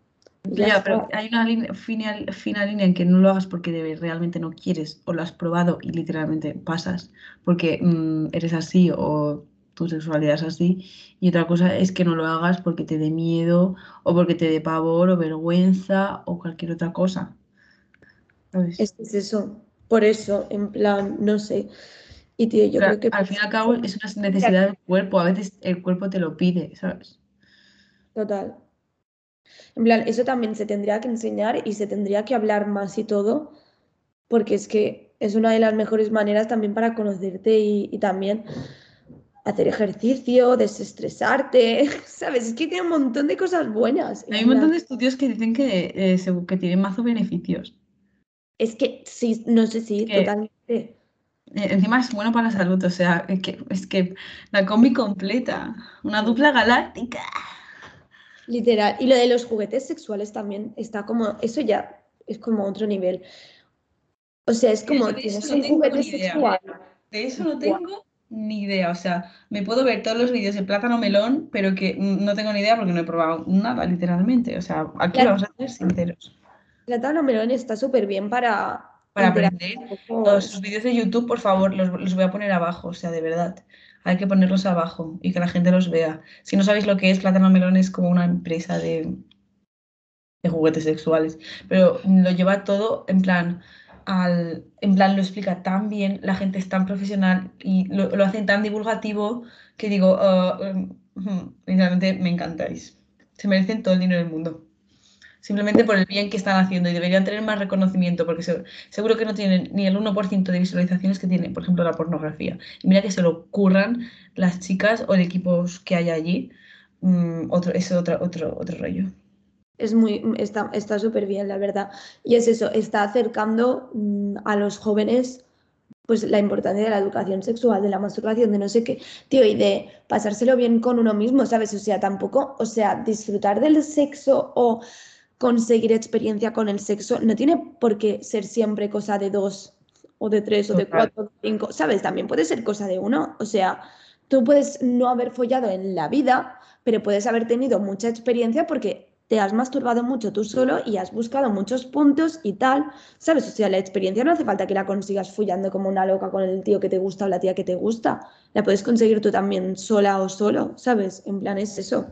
Ya Ya, pero hay una línea, fina, fina línea en que no lo hagas porque de- realmente no quieres o lo has probado y literalmente pasas porque mm, eres así o tu sexualidad es así. Y otra cosa es que no lo hagas porque te dé miedo o porque te dé pavor o vergüenza o cualquier otra cosa. ¿Sabes? Es que es eso. Por eso, en plan, no sé. Y tío, yo Pero creo que al fin y al cabo es una necesidad del cuerpo, a veces el cuerpo te lo pide, ¿sabes? Total. En plan, eso también se tendría que enseñar y se tendría que hablar más y todo, porque es que es una de las mejores maneras también para conocerte y, y también hacer ejercicio, desestresarte, ¿sabes? Es que tiene un montón de cosas buenas. en Hay un montón de estudios que dicen que, eh, que tienen mazo beneficios. Es que sí, no sé si que- totalmente. Eh, Encima es bueno para la salud, o sea, es que, es que la combi completa, una dupla galáctica. Literal. Y lo de los juguetes sexuales también está como, eso ya es como otro nivel. O sea, es como, tienes no un juguete sexual. De eso no tengo ni idea, o sea, me puedo ver todos los vídeos de plátano melón, pero que no tengo ni idea porque no he probado nada, literalmente. O sea, aquí vamos a ser sinceros. Plátano melón está súper bien para, Para aprender, un poco. Los vídeos de YouTube, por favor, los, los voy a poner abajo, o sea, de verdad. Hay que ponerlos abajo y que la gente los vea. Si no sabéis lo que es, Plátano Melón es como una empresa de, de juguetes sexuales, pero lo lleva todo en plan, al, en plan lo explica tan bien, la gente es tan profesional y lo, lo hacen tan divulgativo que digo, um, literalmente me encantáis. Se merecen todo el dinero del mundo. Simplemente por el bien que están haciendo y deberían tener más reconocimiento porque se- seguro que no tienen ni el 1% de visualizaciones que tiene, por ejemplo, la pornografía. Y mira que se lo curran las chicas o el equipo que hay allí. Mm, otro, es otro, otro, otro rollo. Es muy, está, está súper bien, la verdad. Y es eso, está acercando mm, a los jóvenes pues la importancia de la educación sexual, de la masturbación, de no sé qué, tío, y de pasárselo bien con uno mismo, ¿sabes? O sea, tampoco, o sea, disfrutar del sexo o conseguir experiencia con el sexo no tiene por qué ser siempre cosa de dos o de tres o de Total. cuatro o de cinco, ¿sabes? También puede ser cosa de uno, o sea, tú puedes no haber follado en la vida, pero puedes haber tenido mucha experiencia porque te has masturbado mucho tú solo y has buscado muchos puntos y tal, ¿sabes? O sea, la experiencia no hace falta que la consigas follando como una loca con el tío que te gusta o la tía que te gusta. La puedes conseguir tú también sola o solo, ¿sabes? En plan, es eso.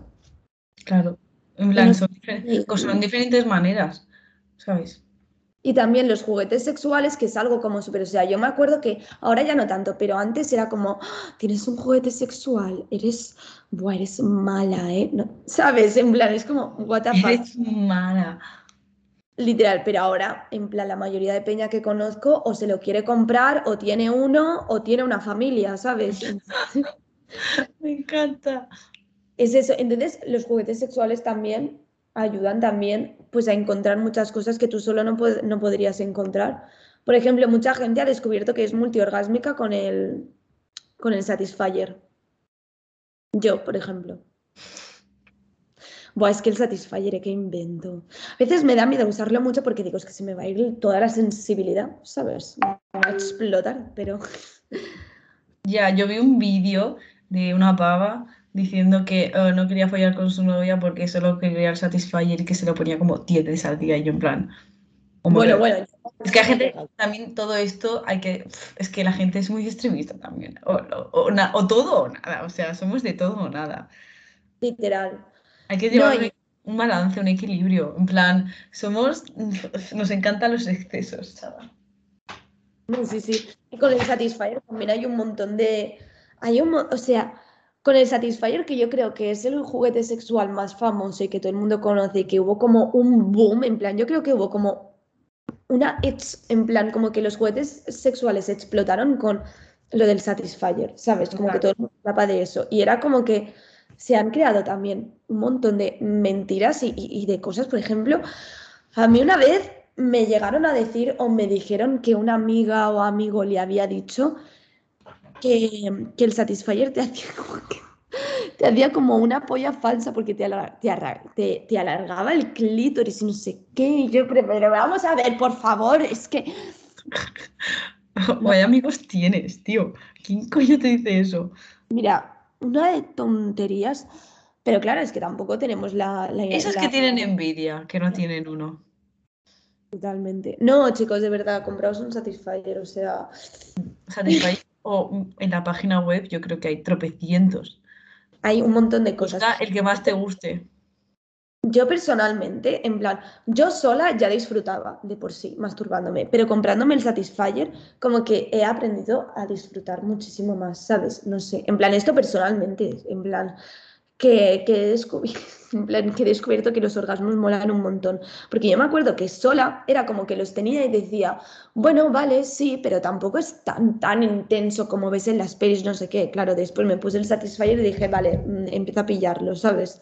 Claro. En plan, son, difer- son diferentes maneras, ¿sabes? Y también los juguetes sexuales, que es algo como súper, o sea, yo me acuerdo que ahora ya no tanto, pero antes era como, "Ah, tienes un juguete sexual, eres, buah, eres mala, ¿eh? No, ¿Sabes? En plan, es como, what the fuck. Eres mala. Literal, pero ahora, en plan, la mayoría de peña que conozco o se lo quiere comprar, o tiene uno, o tiene una familia, ¿sabes? Me encanta. Es eso. Entonces, los juguetes sexuales también ayudan también pues a encontrar muchas cosas que tú solo no, pod- no podrías encontrar. Por ejemplo, mucha gente ha descubierto que es multiorgásmica con el, con el Satisfyer. Yo, por ejemplo. Buah, es que el Satisfyer. ¿qué invento? A veces me da miedo usarlo mucho porque digo, es que se me va a ir toda la sensibilidad, ¿sabes? Va a explotar, pero... Ya, yo vi un vídeo de una pava diciendo que eh, no quería follar con su novia porque solo quería el Satisfyer y que se lo ponía como 10 veces al día. Y yo en plan, Bueno, bueno. Es que la gente, también todo esto, hay que, es que la gente es muy extremista también. O, o, todo o nada, o sea, somos de todo o nada. Literal. Hay que llevar un balance, un equilibrio. En plan, somos, nos encantan los excesos, chaval. Sí, sí. Y con el Satisfyer también hay un montón de... Hay un, o sea, con el Satisfyer, que yo creo que es el juguete sexual más famoso y que todo el mundo conoce, y que hubo como un boom, en plan, yo creo que hubo como una, en plan, como que los juguetes sexuales explotaron con lo del Satisfyer, ¿sabes? Como que todo el mundo hablaba de eso. Y era como que se han creado también un montón de mentiras y, de cosas. Por ejemplo, a mí una vez me llegaron a decir o me dijeron que una amiga o amigo le había dicho que, el Satisfyer te hacía como te hacía como una polla falsa porque te, te, te, alargaba el clítoris y no sé qué. Y yo, pero vamos a ver, por favor, es que. Vaya amigos tienes, tío. ¿Quién coño te dice eso? Mira, una de tonterías, pero claro, es que tampoco tenemos la. la Esos que tienen envidia, que no tienen uno. Totalmente. No, chicos, de verdad, compraos un Satisfyer, o sea. Satisfyer o en la página web yo creo que hay tropecientos. Hay un montón de cosas. el que más te guste. Yo personalmente, en plan, yo sola ya disfrutaba de por sí masturbándome, pero comprándome el Satisfyer, como que he aprendido a disfrutar muchísimo más, ¿sabes? No sé, en plan, esto personalmente, en plan, que, que, he descubierto, que he descubierto que los orgasmos molan un montón. Porque yo me acuerdo que sola era como que los tenía y decía, bueno, vale, sí, pero tampoco es tan, tan intenso como ves en las pelis, no sé qué. Claro, después me puse el Satisfyer y dije, vale, mm, empiezo a pillarlo, ¿sabes?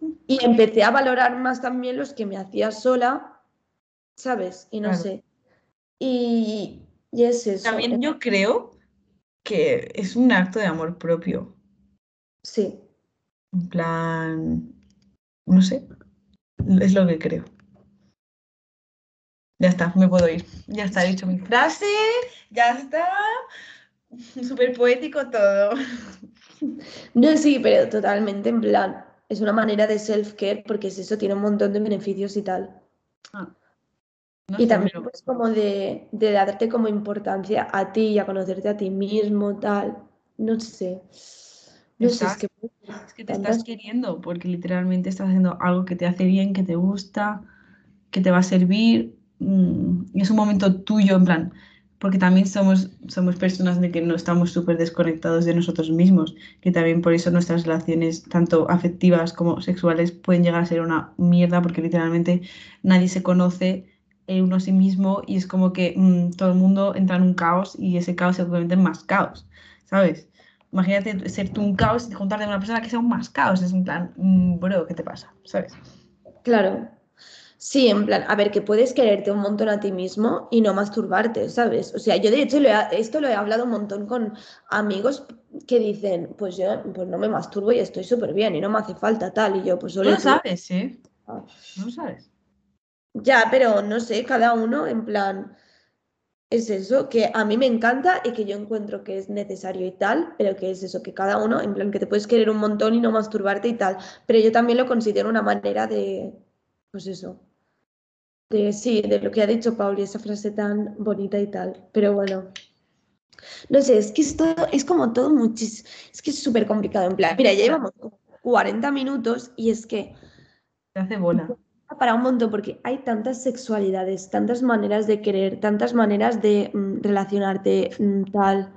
Y empecé a valorar más también los que me hacía sola, ¿sabes? Y no sé. Y, y es eso. También yo creo que es un acto de amor propio. Sí. En plan, no sé, es lo que creo. Ya está, me puedo ir. Ya está, he dicho mi frase, ya está. Súper poético todo. No, sí, pero totalmente en plan, es una manera de self-care porque es eso, tiene un montón de beneficios y tal. Ah, y también pues como de, de darte como importancia a ti y a conocerte a ti mismo, tal. No sé. No sé, es que es que te estás queriendo porque literalmente estás haciendo algo que te hace bien, que te gusta, que te va a servir. Mm, y es un momento tuyo, en plan, porque también somos, somos personas de que no estamos súper desconectados de nosotros mismos, que también por eso nuestras relaciones, tanto afectivas como sexuales, pueden llegar a ser una mierda porque literalmente nadie se conoce uno a sí mismo y es como que mm, todo el mundo entra en un caos y ese caos se convierte en más caos, ¿sabes? Imagínate ser tú un caos y juntarte con una persona que sea un más caos. Es un plan, mm, bro, ¿qué te pasa? ¿Sabes? Claro. Sí, en plan, a ver, que puedes quererte un montón a ti mismo y no masturbarte, ¿sabes? O sea, yo de hecho esto lo he hablado un montón con amigos que dicen, pues yo pues no me masturbo y estoy súper bien y no me hace falta tal. Y yo, pues solo. No sabes, ¿eh? No sabes. Ya, pero no sé, cada uno, en plan, es eso, que a mí me encanta y que yo encuentro que es necesario y tal, pero que es eso, que cada uno, en plan, que te puedes querer un montón y no masturbarte y tal, pero yo también lo considero una manera de, pues eso, de sí, de lo que ha dicho Pauli, esa frase tan bonita y tal, pero bueno. No sé, es que esto es como todo muchísimo, es que es súper complicado, en plan, mira, ya llevamos 40 minutos y es que... Se hace bola para un montón, porque hay tantas sexualidades, tantas maneras de querer, tantas maneras de mm, relacionarte, mm, tal.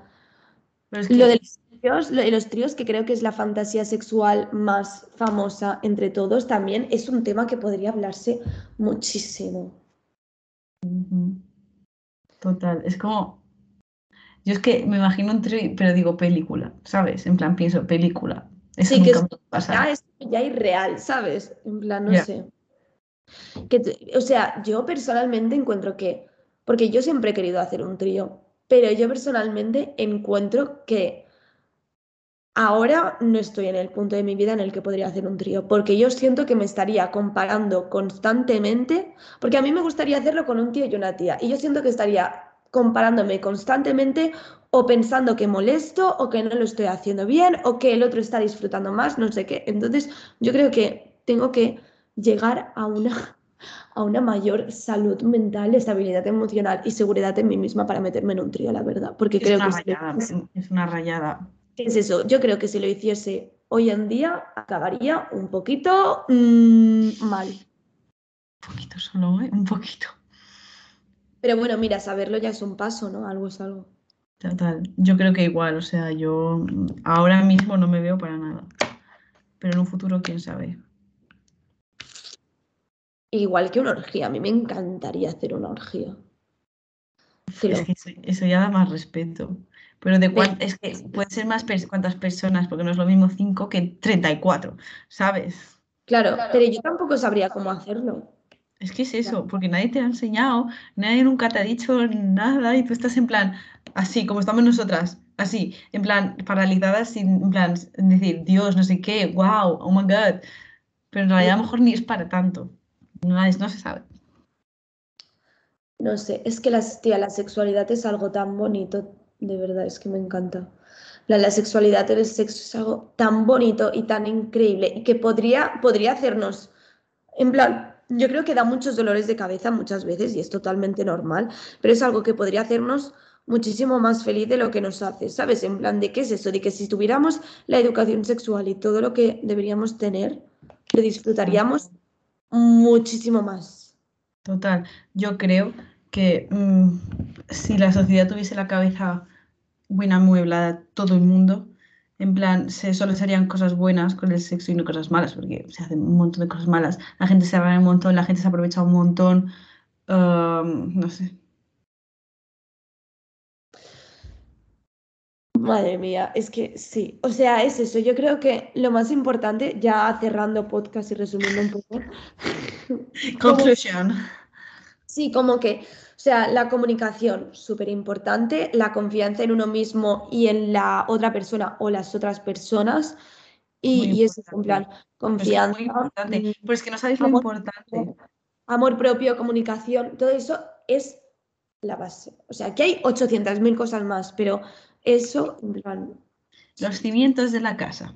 Lo de los tríos, lo de los tríos, que creo que es la fantasía sexual más famosa entre todos, también es un tema que podría hablarse muchísimo. Total, es como. Yo es que me imagino un trío, pero digo película, ¿sabes? En plan, pienso película. sí, que es, ya es ya irreal, ¿sabes? En plan, no sé. Que, o sea, yo personalmente encuentro que, porque yo siempre he querido hacer un trío, pero yo personalmente encuentro que ahora no estoy en el punto de mi vida en el que podría hacer un trío, porque yo siento que me estaría comparando constantemente, porque a mí me gustaría hacerlo con un tío y una tía, y yo siento que estaría comparándome constantemente o pensando que molesto o que no lo estoy haciendo bien o que el otro está disfrutando más, no sé qué. Entonces, yo creo que tengo que llegar a una, a una mayor salud mental, estabilidad emocional y seguridad en mí misma para meterme en un trío, la verdad. Porque Es creo una que rayada, es una rayada. es eso. Yo creo que si lo hiciese hoy en día, acabaría un poquito mm, mal. Un poquito solo, ¿eh? Un poquito. Pero bueno, mira, saberlo ya es un paso, ¿no? Algo es algo. Total. Yo creo que igual, o sea, yo ahora mismo no me veo para nada. Pero en un futuro, quién sabe. Igual que una orgía, a mí me encantaría hacer una orgía. Es que eso, eso ya da más respeto. Pero de cuán- es que puede ser más pers- cuántas personas, porque no es lo mismo 5 que 34, ¿sabes? Claro, pero yo tampoco sabría cómo hacerlo. Es que es eso, porque nadie te ha enseñado, nadie nunca te ha dicho nada y tú estás en plan, así como estamos nosotras, así, en plan, paralizadas sin, en plan, decir, Dios, no sé qué, wow, oh my God. Pero en realidad a lo mejor ni es para tanto. No, es- no se sabe. No sé, es que las, tía, la sexualidad es algo tan bonito, de verdad, es que me encanta. La, la sexualidad el sexo es algo tan bonito y tan increíble y que podría, podría hacernos, en plan, yo creo que da muchos dolores de cabeza muchas veces y es totalmente normal, pero es algo que podría hacernos muchísimo más feliz de lo que nos hace, ¿sabes? En plan, ¿de qué es eso? De que si tuviéramos la educación sexual y todo lo que deberíamos tener, lo disfrutaríamos muchísimo más. Total, yo creo que mm, si la sociedad tuviese la cabeza buena amueblada, todo el mundo, en plan, se, solo se harían cosas buenas con el sexo y no cosas malas, porque se hacen un montón de cosas malas. La gente se agarra un montón, la gente se aprovecha un montón, um, no sé. Madre mía, es que sí, o sea, es eso. Yo creo que lo más importante, ya cerrando podcast y resumiendo un poco, Conclusión. sí, como que, o sea, la comunicación, súper importante, la confianza en uno mismo y en la otra persona o las otras personas, y, y eso, en plan, es confianza, muy importante. Pero es que no sabéis lo amor importante. amor propio, comunicación, todo eso es la base. O sea, aquí hay 800.000 cosas más, pero eso, en plan, Los cimientos de la casa.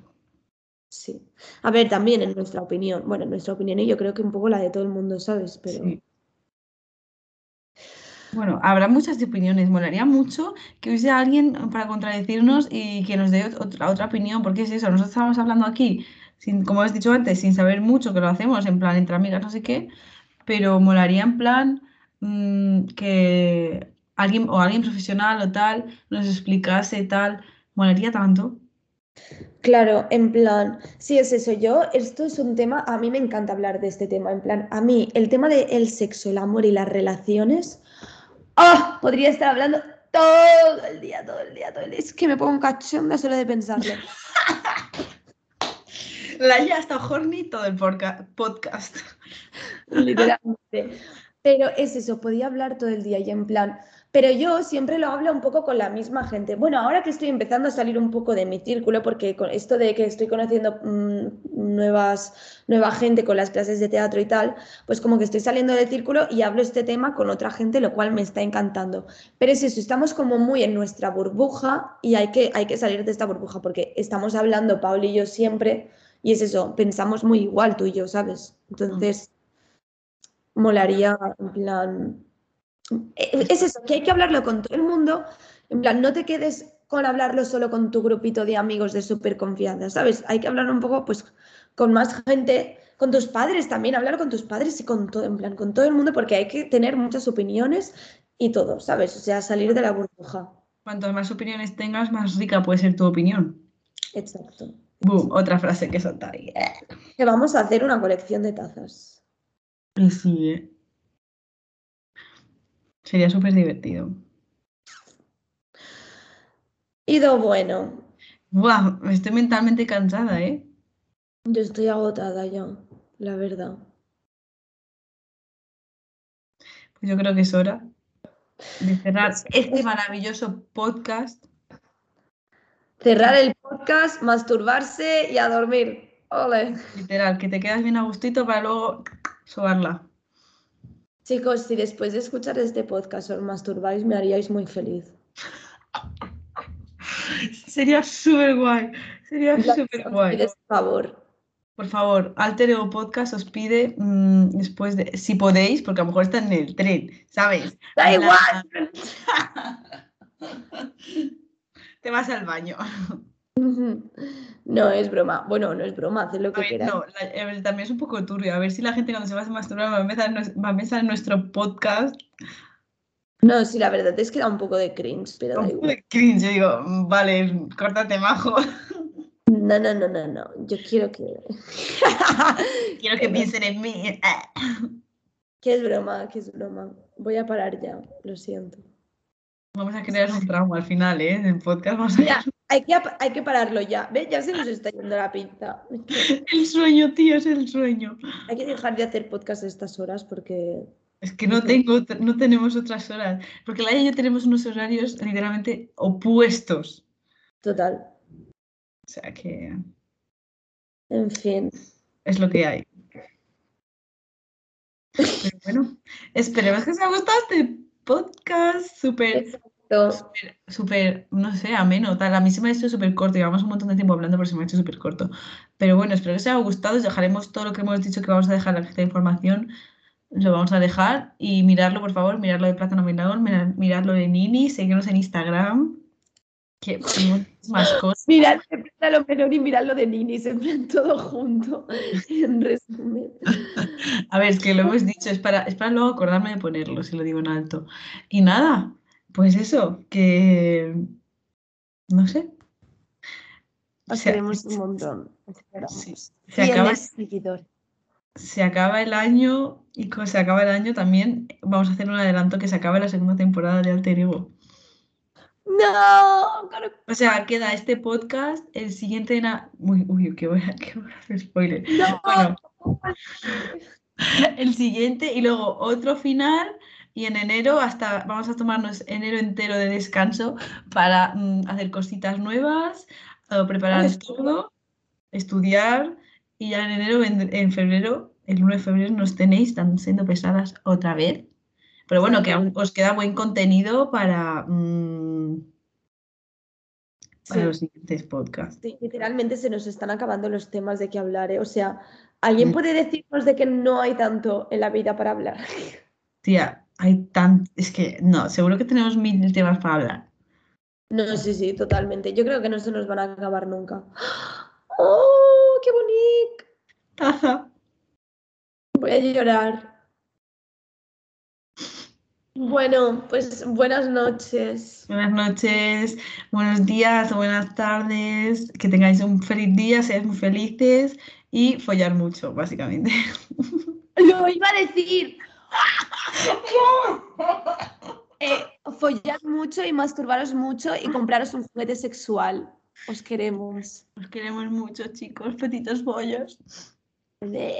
Sí. A ver, también en nuestra opinión, bueno, en nuestra opinión y yo creo que un poco la de todo el mundo, ¿sabes? Pero Sí. Bueno, habrá muchas opiniones. Molaría mucho que hubiese alguien para contradecirnos y que nos dé ot- otra, otra opinión, porque es eso, nosotros estamos hablando aquí, sin, como has dicho antes, sin saber mucho, que lo hacemos en plan entre amigas, no sé qué, pero molaría en plan mm, que alguien o alguien profesional o tal nos explicase tal, molaría tanto. claro, en plan, sí es eso, yo, esto es un tema, a mí me encanta hablar de este tema, en plan, a mí el tema del sexo, el amor y las relaciones, ¡ah! Podría estar hablando todo el día, todo el día, todo el día. Es que me pongo cachonda solo de pensarlo. La ya está horny todo el podcast. Literalmente. Pero es eso, podía hablar todo el día y en plan, pero yo siempre lo hablo un poco con la misma gente. Bueno, ahora que estoy empezando a salir un poco de mi círculo, porque con esto de que estoy conociendo mm, nuevas, nueva gente con las clases de teatro y tal, pues como que estoy saliendo del círculo y hablo este tema con otra gente, lo cual me está encantando. Pero es eso, estamos como muy en nuestra burbuja y hay que, hay que salir de esta burbuja porque estamos hablando, Paul y yo siempre, y es eso, pensamos muy igual tú y yo, ¿sabes? Entonces molaría, en plan, es eso, que hay que hablarlo con todo el mundo, en plan, no te quedes con hablarlo solo con tu grupito de amigos de súper confianza, ¿sabes? Hay que hablarlo un poco, pues, con más gente, con tus padres también, hablar con tus padres y con todo, en plan, con todo el mundo, porque hay que tener muchas opiniones y todo, ¿sabes? O sea, salir de la burbuja. Cuantas más opiniones tengas, más rica puede ser tu opinión. Exacto. Boom, otra frase que soltar ahí. Que vamos a hacer una colección de tazas. Y sí, ¿eh? Sería súper divertido. Ido bueno, Buah, estoy mentalmente cansada, ¿eh? yo estoy agotada ya, la verdad. Pues yo creo que es hora de cerrar este maravilloso podcast. Cerrar el podcast, masturbarse y a dormir. Ole. Literal, que te quedas bien a gustito para luego sobarla. Chicos, si después de escuchar este podcast os masturbáis, me haríais muy feliz. Sería súper guay. Sería súper guay. ese favor. Por favor, Podcast os pide mm, después de, si podéis, porque a lo mejor está en el tren, ¿sabes? Da igual. Te vas al baño. No, es broma. Bueno, no es broma, haced lo que ver, queráis. no, la- eh, también es un poco turbio. A ver si la gente cuando se va a masturbar va a empezar, va a en nuestro podcast. No, sí, la verdad es que da un poco de cringe, pero da Un poco igual. de cringe. Yo digo, vale, córtate majo. No, no, no, no, no. Yo quiero que. Quiero que piensen en mí. que es broma, que es broma. Voy a parar ya, lo siento. Vamos a crear un trauma al final, ¿eh? En el podcast vamos a Mira, hay que, hay que pararlo ya. ¿Ves? Ya se nos está yendo la pinta. El sueño, tío, es el sueño. Hay que dejar de hacer podcast a estas horas porque. Es que no tengo, no tenemos otras horas. Porque Laia y yo tenemos unos horarios literalmente opuestos. Total. O sea que En fin. es lo que hay. Pero bueno, esperemos que os haya gustado este podcast súper. Súper, súper, no sé, ameno, tal. A mí se me ha hecho súper corto, llevamos un montón de tiempo hablando, pero se me ha hecho súper corto. Pero bueno, espero que os haya gustado, os dejaremos todo lo que hemos dicho que vamos a dejar esta información, lo vamos a dejar y mirarlo, por favor, mirarlo de Plátano Menagón, mirar- mirarlo de Nini, seguirnos en Instagram, que más cosas. Mirad a lo menor y mirad lo de Nini, se en todo junto. En resumen. A ver, es que lo hemos dicho, es para, es para luego acordarme de ponerlo, si lo digo en alto. Y nada, pues eso, que no sé. Os Se, queremos un montón. sí, se acaba, se acaba el año y como se acaba el año también vamos a hacer un adelanto que se acaba la segunda temporada de Alter Ego. No, O sea, queda este podcast, el siguiente en... a- Uy, uy, que voy a, que voy a hacer spoiler. no. Bueno, el siguiente y luego otro final y en enero hasta vamos a tomarnos enero entero de descanso para mm, hacer cositas nuevas, eh, preparar todo, estudiar y ya en enero, en, en febrero, el 1 de febrero nos tenéis, están siendo pesadas otra vez. Pero bueno, que aún os queda buen contenido para, mm, para Sí. los siguientes podcasts. Sí, literalmente se nos están acabando los temas de qué hablar. ¿eh? O sea, ¿alguien Mm. puede decirnos de que no hay tanto en la vida para hablar? Tía, hay tan... Es que no, seguro que tenemos mil temas para hablar. No, sí, sí, totalmente. Yo creo que no se nos van a acabar nunca. ¡Oh, qué bonito! Taza. Voy a llorar. Bueno, pues buenas noches. Buenas noches, buenos días, buenas tardes, que tengáis un feliz día, seáis muy felices y follar mucho, básicamente. Lo iba a decir. Eh, follad mucho y masturbaros mucho y compraros un juguete sexual. Os queremos. Os queremos mucho, chicos, petitos bollos. Adeu.